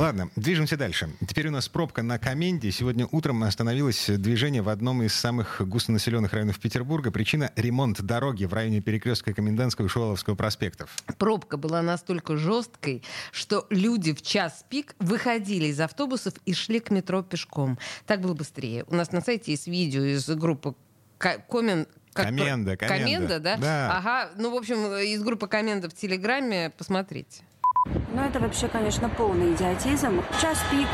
Ладно, движемся дальше. Теперь у нас пробка на Коменде. Сегодня утром остановилось движение в одном из самых густонаселенных районов Петербурга. Причина — ремонт дороги в районе перекрестка Комендантского и Шуваловского проспектов. Пробка была настолько жесткой, что люди в час пик выходили из автобусов и шли к метро пешком. Так было быстрее. У нас на сайте есть видео из группы Комен, как Коменда, Коменда. Коменда, да? Да. Ага. Ну, в общем, из группы Коменда в Телеграме посмотрите. Ну, это вообще, конечно, полный идиотизм. Час пик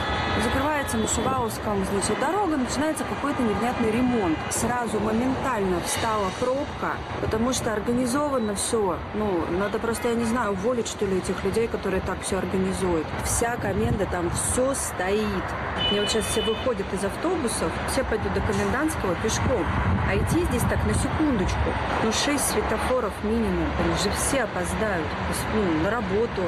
закрывается на Шуваловском, значит, дорога, начинается какой-то невнятный ремонт. Сразу моментально встала пробка, потому что организовано все. Ну, надо просто, я не знаю, уволить, что ли, этих людей, которые так все организуют. Вся коменда там все стоит. Мне вот сейчас все выходят из автобусов, все пойдут до комендантского пешком. А идти здесь так на секундочку. Ну, шесть светофоров минимум. Они же все опоздают. Ну, на работу,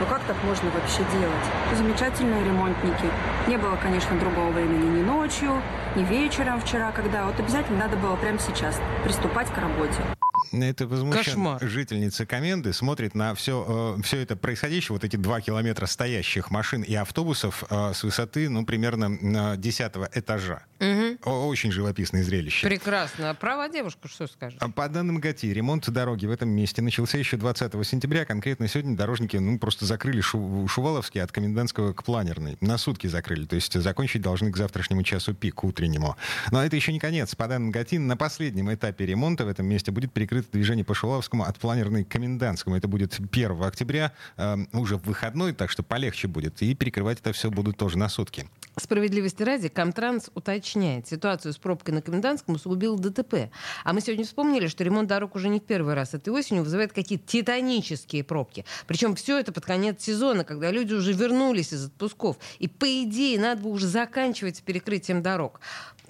ну как так можно вообще делать? Замечательные ремонтники. Не было, конечно, другого времени ни ночью, ни вечером вчера, когда вот обязательно надо было прямо сейчас приступать к работе. Это возмущен Кошмар. жительница Коменды смотрит на все, э, все это происходящее, вот эти два километра стоящих машин и автобусов э, с высоты, ну, примерно э, десятого этажа. О- Очень живописное зрелище. Прекрасно. Права девушка, что скажешь? А По данным ГАТИ, ремонт дороги в этом месте начался еще 20 сентября. Конкретно сегодня дорожники ну, просто закрыли Шу- Шуваловский от Комендантского к Планерной. На сутки закрыли. То есть закончить должны к завтрашнему часу пик, утреннему. Но это еще не конец. По данным ГАТИ, на последнем этапе ремонта в этом месте будет перекрыто движение по Шуваловскому от Планерной к Комендантскому. Это будет 1 октября, э, уже в выходной, так что полегче будет. И перекрывать это все будут тоже на сутки. Справедливости ради, Комтранс уточняет, ситуацию с пробкой на Комендантском усугубил ДТП. А мы сегодня вспомнили, что ремонт дорог уже не в первый раз этой осенью вызывает какие-то титанические пробки. Причем все это под конец сезона, когда люди уже вернулись из отпусков. И по идее надо бы уже заканчивать с перекрытием дорог.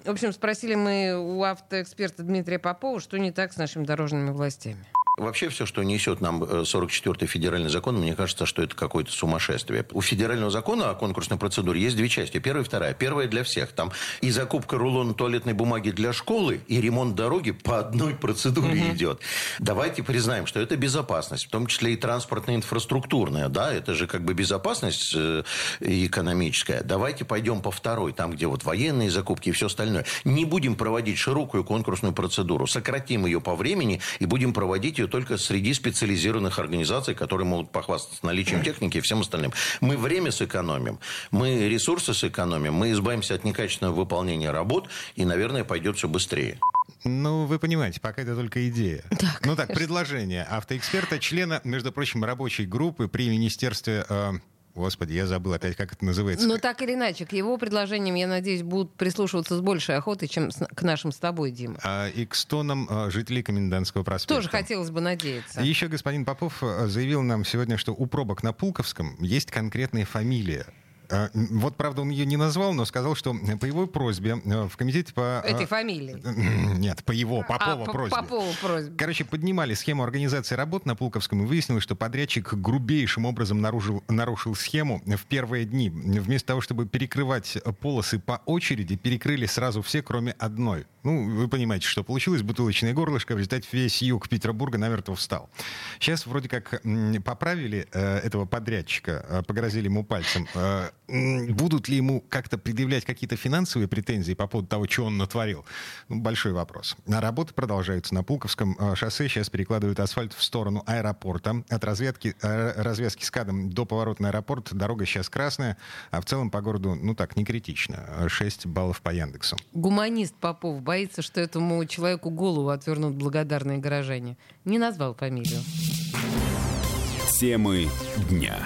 В общем, спросили мы у автоэксперта Дмитрия Попова, что не так с нашими дорожными властями. Вообще все, что несет нам э, 44-й федеральный закон, мне кажется, что это какое-то сумасшествие. У федерального закона о конкурсной процедуре есть две части. Первая и вторая. Первая для всех. Там и закупка рулона туалетной бумаги для школы, и ремонт дороги по одной процедуре идет. Давайте признаем, что это безопасность, в том числе и транспортно-инфраструктурная. Да, это же как бы безопасность э, экономическая. Давайте пойдем по второй, там, где вот военные закупки и все остальное. Не будем проводить широкую конкурсную процедуру. Сократим ее по времени и будем проводить ее только среди специализированных организаций, которые могут похвастаться наличием техники и всем остальным. Мы время сэкономим, мы ресурсы сэкономим, мы избавимся от некачественного выполнения работ, и, наверное, пойдет все быстрее. Ну, вы понимаете, пока это только идея. ну так, предложение автоэксперта, члена, между прочим, рабочей группы при Министерстве... э, Господи, я забыл опять, как это называется. Но так или иначе, к его предложениям, я надеюсь, будут прислушиваться с большей охотой, чем с- к нашим с тобой, Дима. А, и к стонам э, жителей Комендантского проспекта. Тоже хотелось бы надеяться. Еще господин Попов э, заявил нам сегодня, что у пробок на Пулковском есть конкретная фамилия. Э, м, Вот, правда, он ее не назвал, но сказал, что по его просьбе э, в комитете по... э, Этой фамилии. Нет, по его, Попова а, просьбе. Попову просьбе. Короче, поднимали схему организации работ на Пулковском и выяснилось, что подрядчик грубейшим образом нарушил, нарушил схему в первые дни. Вместо того, чтобы перекрывать полосы по очереди, перекрыли сразу все, кроме одной. Ну, вы понимаете, что получилось бутылочное горлышко, в результате весь юг Петербурга намертво встал. Сейчас вроде как поправили э, этого подрядчика, э, погрозили ему пальцем. Э, будут ли ему как-то предъявлять какие-то финансовые претензии по поводу того, что он натворил? Ну, большой вопрос. Работы продолжаются на Пулковском э, шоссе. Сейчас перекладывают асфальт в сторону аэропорта. От разведки, э, развязки с КАДом до поворота на аэропорт дорога сейчас красная, а в целом по городу, ну так, не критично. 6 баллов по Яндексу. Гуманист Попов боится, что этому человеку голову отвернут благодарные горожане. Не назвал фамилию. Темы дня.